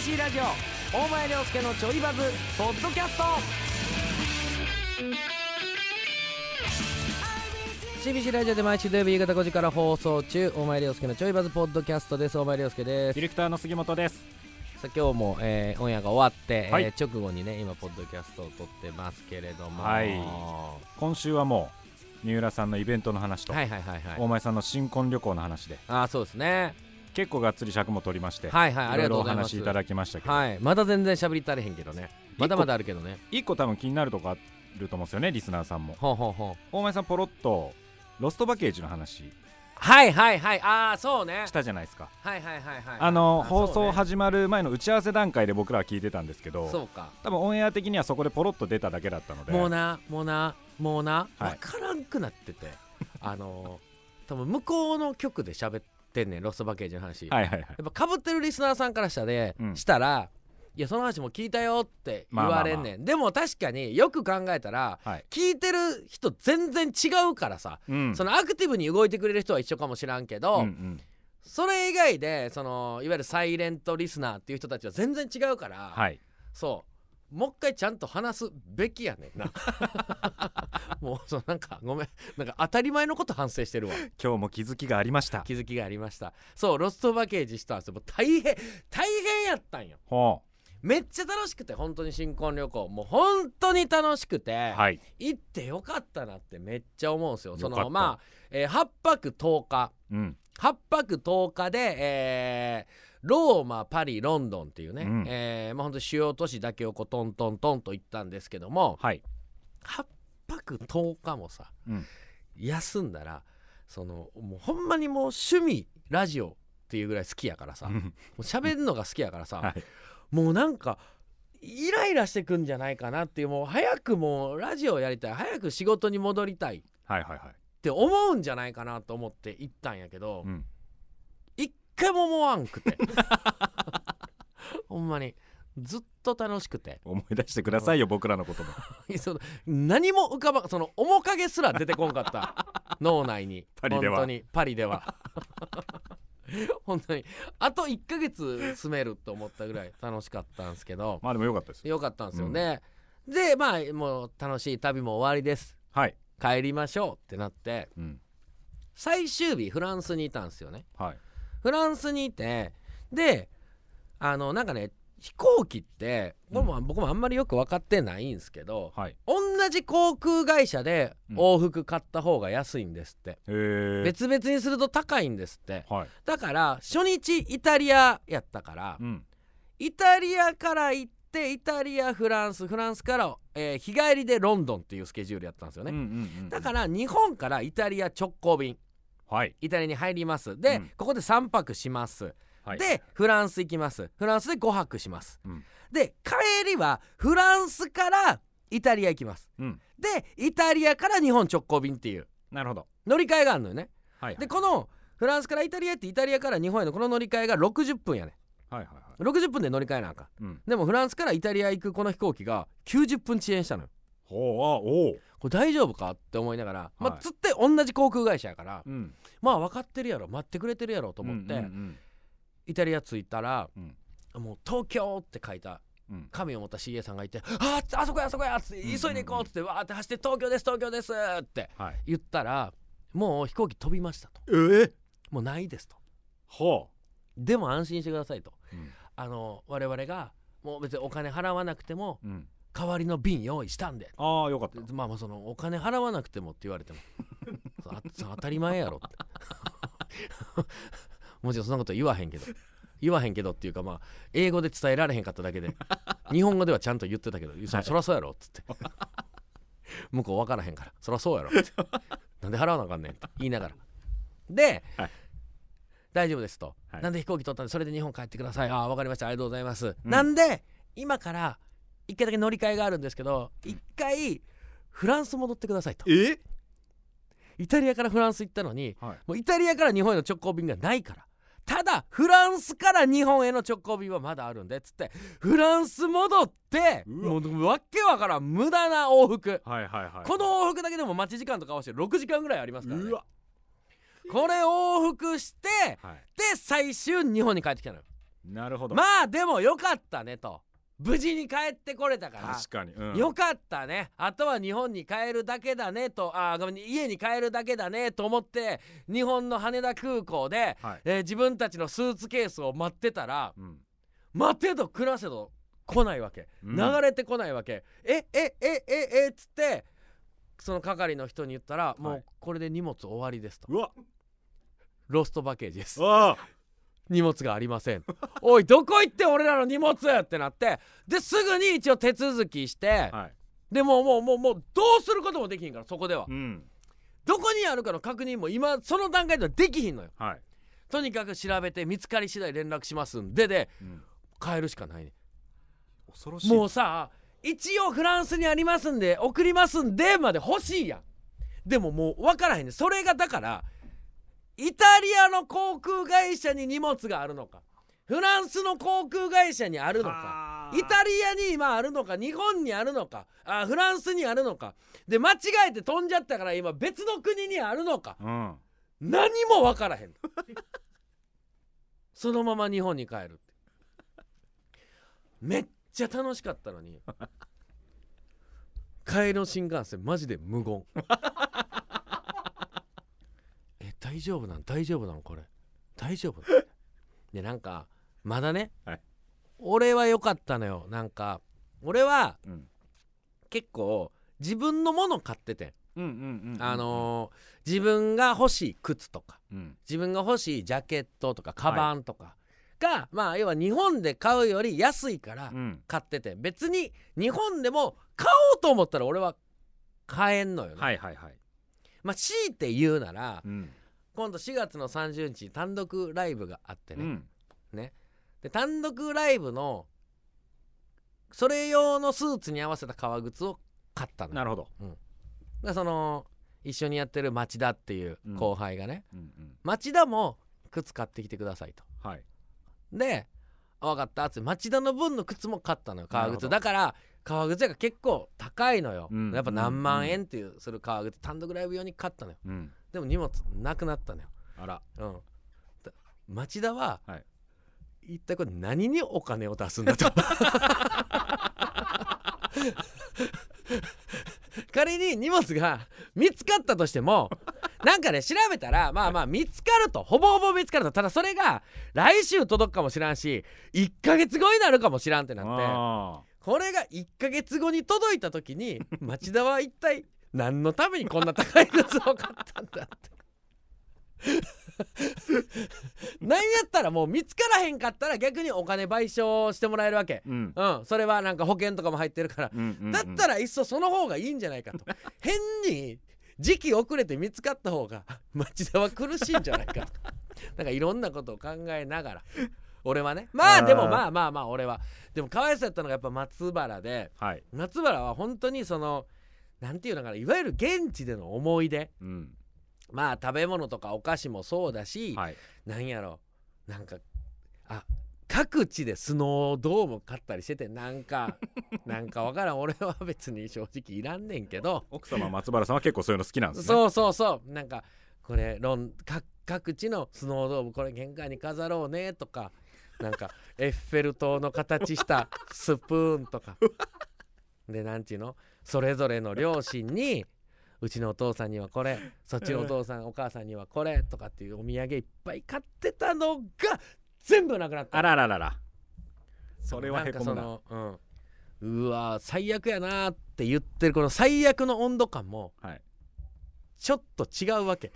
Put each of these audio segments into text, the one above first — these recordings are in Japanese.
CBC ラジオ。大前涼介のちょいバズポッドキャスト。CBC ラジオで毎週土曜日夕方5時から放送中。大前涼介のちょいバズポッドキャストです。大前涼介です。ディレクターの杉本です。さあ今日も、えーオンエアが終わって、はい。えー直後にね今ポッドキャストを撮ってますけれども。はい。は今週はもう三浦さんのイベントの話と、いはいはいはい。大前さんの新婚旅行の話で。ああそうですね結構がっつり尺も取りまして、はいはいありがとうございます。お話いただきましたけど、はいまだ全然喋り足りへんけどね。まだまだあるけどね。一個多分気になるとこあると思うんですよねリスナーさんも。ほうほうほう。大前さんポロッとロストバケージの話。はいはいはい。ああそうね。したじゃないですか。はいはいはいはい。あの放送始まる前の打ち合わせ段階で僕らは聞いてたんですけどそうか。多分オンエア的にはそこでポロッと出ただけだったので。もうなもうなもうな。はい。分からんくなってて。あのー多分向こうの局で喋ってんねんロストバケージの話、はいはいはい。やっぱかぶってるリスナーさんからしたで、うん。したらいやその話も聞いたよって言われんねん、でも確かによく考えたらはい、聞いてる人全然違うからさ、うん。そのアクティブに動いてくれる人は一緒かもしらんけど、うんうん。それ以外でそのいわゆるサイレントリスナーっていう人たちは全然違うから、はい。そうもう一回ちゃんと話すべきやねんな。もうそのなんかごめん。なんか当たり前のこと反省してるわ。今日も気づきがありました。気づきがありました。そうロストバケージしたんです。よもう大変大変やったんよ。ほめっちゃ楽しくて本当に新婚旅行。もう本当に楽しくて、うはい。行ってよかったなってめっちゃ思うんですよ。そのまあ、えー8泊10日。うん。8泊10日で、えーローマパリロンドンっていうね、うん。えーまあ、本当に主要都市だけをこうトントントンと行ったんですけどもはい。8泊10日もさうん。休んだらそのもうほんまにもう趣味ラジオっていうぐらい好きやからさもう喋るのが好きやからさ、はい。もうなんかイライラしてくんじゃないかなっていうもう早くもうラジオやりたい早く仕事に戻りたいっはいはいはい。て思うんじゃないかなと思って行ったんやけど、うん。一回も思わんくて。ほんまに。ずっと楽しくて。思い出してくださいよ僕らのことも。その何も浮かばその面影すら出てこんかった。脳内に。パリでは。本当に。パリでは。本当に。あと1ヶ月住めると思ったぐらい楽しかったんですけど。まあでもよかったですよ。かったんですよ。ね、でまあもう楽しい旅も終わりです。はい。帰りましょうってなって。うん。最終日フランスにいたんですよね。はいフランスにいてであのなんかね飛行機って僕も,、僕もあんまりよく分かってないんですけどはい。同じ航空会社でうん。往復買った方が安いんですって、へえ別々にすると高いんですって。はい。だから初日イタリアやったから、うん。イタリアから行ってイタリアフランスフランスから、えー日帰りでロンドンっていうスケジュールやったんですよね、うんうんうん。だから日本からイタリア直行便はい。イタリアに入ります。で、うん。ここで3泊します、はい。でフランス行きます。フランスで5泊します、うん。で帰りはフランスからイタリア行きます。うん。でイタリアから日本直行便っていう。なるほど。乗り換えがあるのよね。はいでこのフランスからイタリアってイタリアから日本へのこの乗り換えが60分やね。はいはいはい。60分で乗り換えなんかうん。でもフランスからイタリア行くこの飛行機が90分遅延したのよ。ほうあおうこれ大丈夫かって思いながら、まあ、はい。つって同じ航空会社やからうん。まあ分かってるやろ。待ってくれてるやろと思って、うんうんイタリア着いたら、うん。もう「東京」って書いたうん。うん紙を持った CA さんがいて「ああそこやあそこや」っつって「うんうんうん。急いで行こう」っつってわーって走って「東京です東京です」ってはい。言ったらもう飛行機飛びましたと。ええもうないですと。ほでも安心してくださいと。ううん。あの我々がもう別にお金払わなくてもうん代わりの便用意したんで。ああよかった。まあまあそのお金払わなくてもって言われても。当たり前やろって。もちろんそんなこと言わへんけど。言わへんけどっていうかまあ英語で伝えられへんかっただけで。日本語ではちゃんと言ってたけどそそらそうやろっつって。向こう分からへんから。そらそうやろって。なんで払わなあかんねんって。言いながら。で、はい。大丈夫ですと、はい。なんで飛行機取ったんでそれで日本帰ってください。ああ分かりました。ありがとうございます、うん。なんで今から一回だけ乗り換えがあるんですけど一回フランス戻ってくださいと。え？イタリアからフランス行ったのにはい。もうイタリアから日本への直行便がないから。ただフランスから日本への直行便はまだあるんでっつってフランス戻ってうもうわけわからん無駄な往復。はいはいはいこの往復だけでも待ち時間とか合わせて6時間ぐらいありますから、ね。これ往復してはい。で最終日本に帰ってきたのよ。なるほど。まあでもよかったねと無事に帰ってこれたから。確かに、うん、よかったね。あとは日本に帰るだけだねと。あごめん家に帰るだけだね。と思って日本の羽田空港で、はい、えー自分たちのスーツケースを待ってたらうん。待てど暮らせど来ないわけ、うん。流れてこないわけ。えええええっつってその係の人に言ったら、もはい。うこれで荷物終わりですと。うわ。ロストバケージです。あ荷物がありません。おいどこ行って俺らの荷物ってなってですぐに一応手続きして、はい。でもうもうもうもうどうすることもできひんからそこでは。うん。どこにあるかの確認も今その段階ではできひんのよ。はい、とにかく調べて見つかり次第連絡しますんででうん、帰るしかないね。恐ろしい。もうさ一応フランスにありますんで送りますんでまで欲しいやん。でももう分からへんねそれがだからイタリアの航空会社に荷物があるのか。フランスの航空会社にあるのか。イタリアに今あるのか。日本にあるのか。あフランスにあるのか。で間違えて飛んじゃったから今別の国にあるのか。うん。何も分からへん。そのまま日本に帰るめっちゃ楽しかったのに。帰りの新幹線マジで無言。え大丈夫なん大丈夫なのこれ。大丈夫。でなんかまだね、はい。俺は良かったのよ。なんか俺はうん。結構自分のもの買ってて、うんうんうんあのー自分が欲しい靴とかうん。自分が欲しいジャケットとかカバンとかが、まあ要は日本で買うより安いからうん。買ってて別に日本でも買おうと思ったら俺は買えんのよね、はいはいはい。まあ強いて言うならうん今度4月の30日に単独ライブがあってね、うん。ね。で単独ライブのそれ用のスーツに合わせた革靴を買ったの。なるほど。でその一緒にやってる町田っていう後輩がね、うんうん。町田も靴買ってきてくださいと。はい。であ分かった。っつって町田の分の靴も買ったのよ革靴。なるほど。だから革靴が結構高いのよ、うんやっぱ何万円っていうする革靴単独ライブ用に買ったのよ。うん。でも荷物なくなったのよ。あら。うん。だ町田は、はい。一体これ何にお金を出すんだと。仮に荷物が見つかったとしてもなんかね調べたらまあまあ見つかると。ほぼほぼ見つかると。ただそれが来週届くかもしらんし1ヶ月後になるかもしらんってなって。あこれが1ヶ月後に届いた時に 町田は一体何のためにこんな高い靴を買ったんだって。なんやったらもう見つからへんかったら逆にお金賠償してもらえるわけ。ーうん。うん。それはなんか保険とかも入ってるから。うんうんうん。だったらいっそその方がいいんじゃないかと。変に時期遅れて見つかった方が町田は苦しいんじゃないかと。なんかいろんなことを考えながら俺はね。まあでもまあまあまあ俺は。でもかわいそうやったのがやっぱ松原ではい。松原は本当にそのなんていうのかないわゆる現地での思い出。うん。まあ食べ物とかお菓子もそうだし、はい。なんやろ。なんかあ各地でスノードーム買ったりしててなんか なんかわからん。俺は別に正直いらんねんけど。奥様松原さんは結構そういうの好きなんですね。そうそうそう。なんかこれロン各各地のスノードームこれ玄関に飾ろうねとかなんかエッフェル塔の形したスプーンとか。でなんていうの？それぞれの両親にうちのお父さんにはこれそっちのお父さんお母さんにはこれとかっていうお土産いっぱい買ってたのが全部なくなった。あらららら。それはへこむな。その、うん、うわ最悪やなって言ってるこの最悪の温度感もはい。ちょっと違うわけ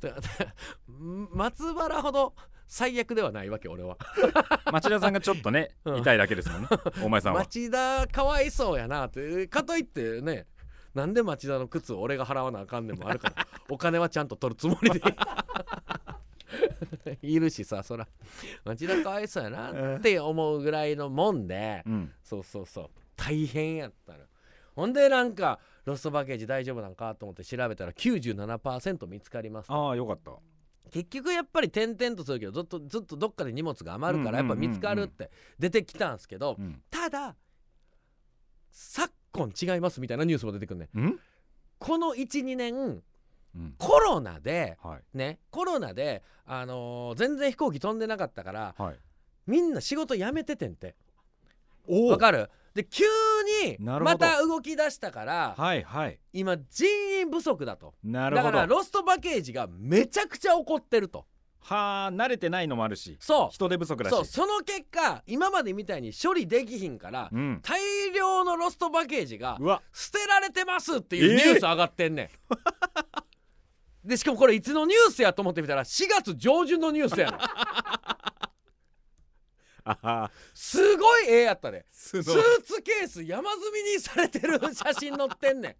だ松原ほど最悪ではないわけ俺は。町田さんがちょっとね うん。痛いだけですもんね。お前さんは。町田かわいそうやなって。かといってねなんで町田の靴を俺が払わなあかんねんもあるから お金はちゃんと取るつもりで。いるしさそら。町田かわいそうやなって思うぐらいのもんでうん。そうそうそう。大変やったの。ほんでなんかロストバケージ大丈夫なんかと思って調べたら97%見つかりますとああよかった結局やっぱり点々とするけどずっとずっとどっかで荷物が余るからやっぱ見つかるって出てきたんすけどうん。ただ昨今違いますみたいなニュースも出てくるねん。この12年うん。コロナではい。ねコロナで、あのー全然飛行機飛んでなかったからはい。みんな仕事辞めててんて。おわかる？で急にまた動き出したからはいはい。今人員不足だと。だからロストパッケージがめちゃくちゃ起こってると。はあ慣れてないのもあるしそう。人手不足だし。そう。その結果今までみたいに処理できひんからうん。大量のロストパッケージがうわ。捨てられてますっていうニュース上がってんねん、でしかもこれいつのニュースやと思ってみたら4月上旬のニュースやねん。あは すごい絵やったで。ススーツケース山積みにされてる写真載ってんねん。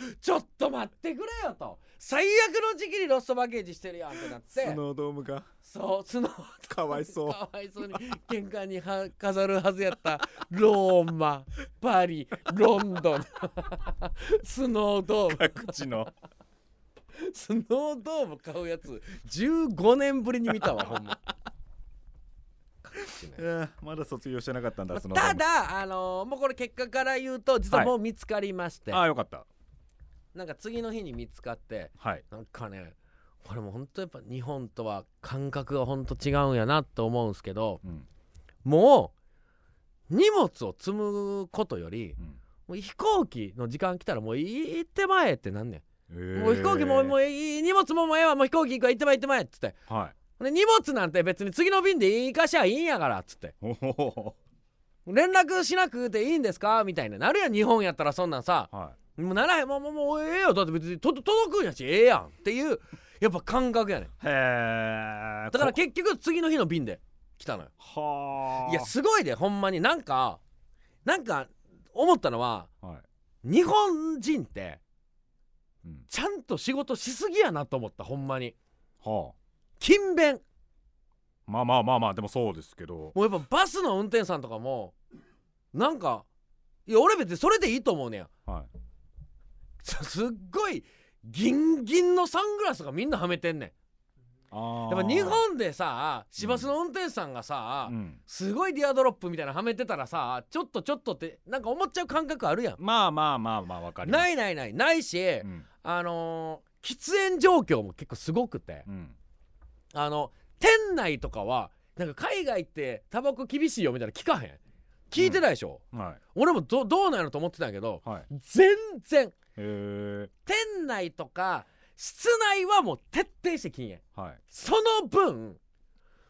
ちょっと待ってくれよと。最悪の時期にロストパッケージしてるやんってなって。スノードームが。そうスノーかわいそう。かわいそうに。玄関には飾るはずやった。ローマ。パリ。ロンドン。スノードーム。各地の。スノードーム買うやつ。15年ぶりに見たわほんまいやまだ卒業してなかったんだスノードーたムだあのーもうこれ結果から言うと実はもう見つかりまして、ああよかった。なんか次の日に見つかってはい。なんかねこれも本当やっぱ日本とは感覚が本当違うんやなと思うんすけどうん。もう荷物を積むことよりうん。もう飛行機の時間来たらもう行ってまえってなんねえー。ん、もう飛行機ももういい荷物ももうええわもう飛行機行くわ行ってまえ行ってまえっつって。はいで荷物なんて別に次の便で行かしゃいいんやからっつって。連絡しなくていいんですか？みたいななるやん日本やったらそんなんさ。はもうならへん。もうもうもうええよ。だって別にと届くんやしええやんっていうやっぱ感覚やねん。いへえだから結局次の日の便で来たのよ。はいやすごいでほんまに。なんかなんか思ったのははい。日本人ってうん。ちゃんと仕事しすぎやなと思ったほんまに。はあ勤勉。まあまあまあまあでもそうですけど。もうやっぱバスの運転手さんとかもなんかいや俺別にそれでいいと思うねや。はい。すすっごいギンギンのサングラスがみんなはめてんねん。あやっぱ日本でさ市バスの運転手さんがさ、うん。すごいディアドロップみたいなのはめてたらさちょっとちょっとってなんか思っちゃう感覚あるやん。まあまあまあまあわかります。ないないないないし、うん。あのー喫煙状況も結構すごくて。うんあの店内とかはなんか海外ってタバコ厳しいよみたいな聞かへん？聞いてないでしょ、はい。俺もどどうなんやろと思ってたんやけどはい。全然。店内とか室内はもう徹底して禁煙。はい。その分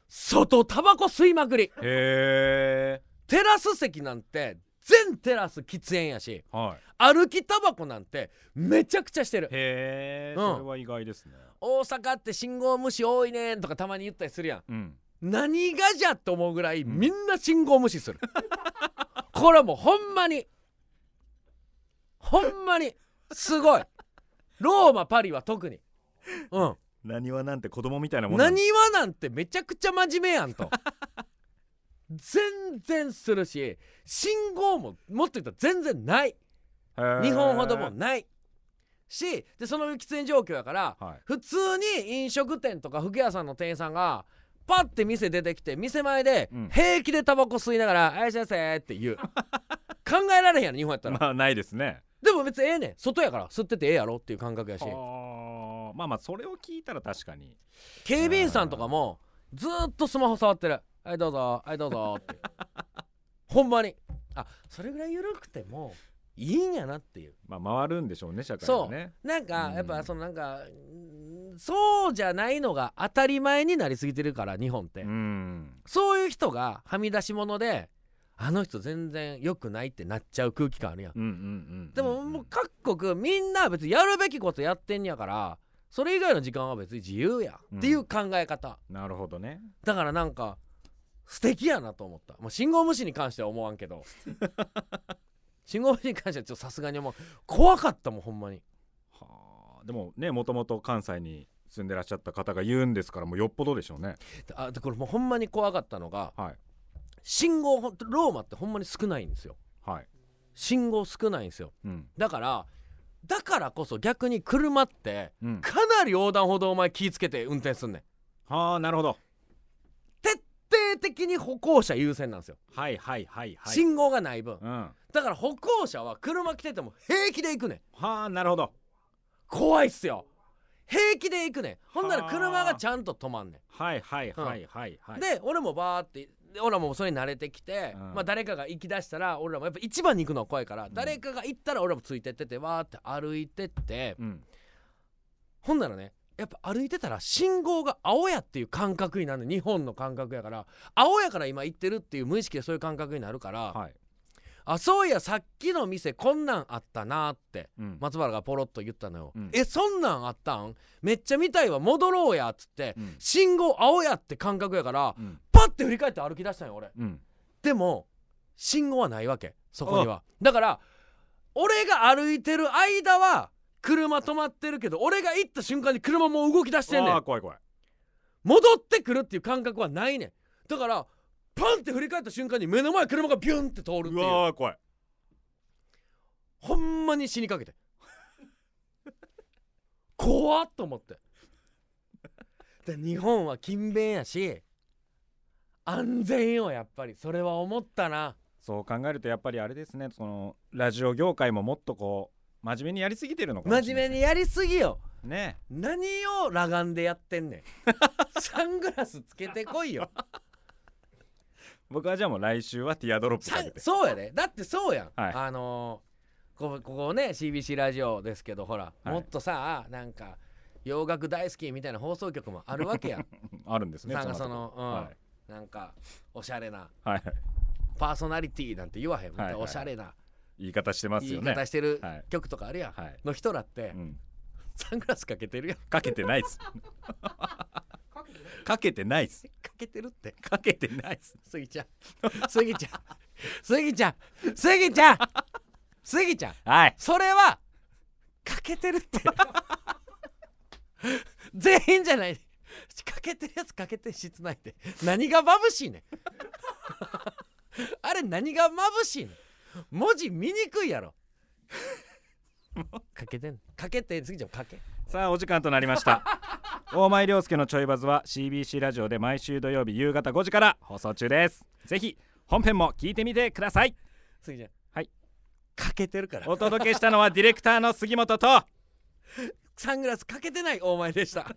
外タバコ吸いまくり。へえテラス席なんて全テラス喫煙やし。はい。歩きタバコなんてめちゃくちゃしてる。へえうん。それは意外ですね大阪って信号無視多いねんとかたまに言ったりするやん。うん。何がじゃと思うぐらいうん。みんな信号無視する。これはもうほんまにほんまにすごい。ローマパリは特に。うん。何はなんて子供みたいなもんなん。何はなんてめちゃくちゃ真面目やんと。全然するし信号ももっと言ったら全然ない。日本ほどもないしでその喫煙状況やからはい。普通に飲食店とか服屋さんの店員さんがパッて店出てきて店前でうん。平気でタバコ吸いながら「あいしゃいませ」って言う。考えられへんやろ日本やったら、まあないですね。でも別にええねん。外やから吸っててええやろっていう感覚やし。はあまあまあそれを聞いたら確かに。警備員さんとかもずーっとスマホ触ってる「はいどうぞ。はいどうぞ」って。ほんまに。あそれぐらい緩くてもいいんやなっていう。まあ回るんでしょうね社会そう。はねなんかうん。やっぱそのなんかうんそうじゃないのが当たり前になりすぎてるから日本って、うん。そういう人がはみ出し物であの人全然良くないってなっちゃう空気感あるやん。でももう各国みんな別にやるべきことやってんやからそれ以外の時間は別に自由や。っていう考え方、なるほどね。だからなんか素敵やなと思った。もう信号無視に関しては思わんけど 信号無視に関してはちょっとさすがに思う怖かったもんほんまに。はあ。でもねもともと関西に住んでらっしゃった方が言うんですからもうよっぽどでしょうね。あでこれもうほんまに怖かったのがはい。信号ローマってほんまに少ないんですよ。はい。信号少ないんですよ。うん。だからだからこそ逆に車ってうん。かなり横断歩道前気ぃつけて運転すんねん。はあなるほど。徹底的に歩行者優先なんですよ、はいはいはいはい。信号がない分。うん。はだから歩行者は車来てても平気で行くねん。あなるほど。怖いっすよ。平気で行くねん。ほんならはあ。車がちゃんと止まんねはいはいはいはいはい。んで俺もバーってで俺らもそれに慣れてきて、うん。まあ誰かが行きだしたら俺らもやっぱ一番に行くのは怖いから、ん。誰かが行ったら俺らもついてっててわーって歩いてって、うん。ほんならねやっぱ歩いてたら信号が青やっていう感覚になるの日本の感覚やから。青やから今行ってるっていう無意識でそういう感覚になるから、はい。あそういやさっきの店こんなんあったなってうん。松原がポロッと言ったのよ、うん。えそんなんあったん？めっちゃ見たいわ戻ろうやっつって、うん。信号青やって感覚やからうん。パッて振り返って歩き出したんよ俺。うん。でも信号はないわけそこには。だから俺が歩いてる間は車止まってるけど俺が行った瞬間に車もう動き出してんねん。怖い怖い。戻ってくるっていう感覚はないねん。だからパンって振り返った瞬間に目の前車がビュンって通るってう。いうわー怖い。ほんまに死にかけて。怖っと思って。で日本は勤勉やし安全よやっぱり。それは思ったな。そう考えるとやっぱりあれですね。そのラジオ業界ももっとこう真面目にやりすぎてるのか真面目にやりすぎよ。ね。何を裸眼でやってんねん。サングラスつけてこいよ。僕はじゃあもう来週はティアドロップさかけて。そうやで。だってそうやん、はい。あのーこここね CBC ラジオですけどほら、はい。もっとさなんか洋楽大好きみたいな放送局もあるわけやん。あるんですねなんかそのの、うん。はい。なんかおしゃれなはいパーソナリティなんて言わへん、はいはいおしゃれな言い方してます言いよね方してるはい。曲とかあるやん、はい。の人らって、うん。サングラスかけてるやん。かけてないっす。かけてないっす。かけてるって？かけてないっす。スギちゃん。スギちゃん。スギちゃん。スギちゃん。スギちゃん。はい。それはかけてるって。全員じゃない。かけてるやつかけて室内で。何が眩しいねん。あれ何が眩しいねん文字見にくいやろ。かけてんかけてスギちゃんかけ。さあお時間となりました。大前涼介のちょいバズは CBC ラジオで毎週土曜日夕方5時から放送中です。ぜひ本編も聞いてみてください。スギちゃん。はい。かけてるから。お届けしたのはディレクターの杉本と。サングラスかけてない大前でした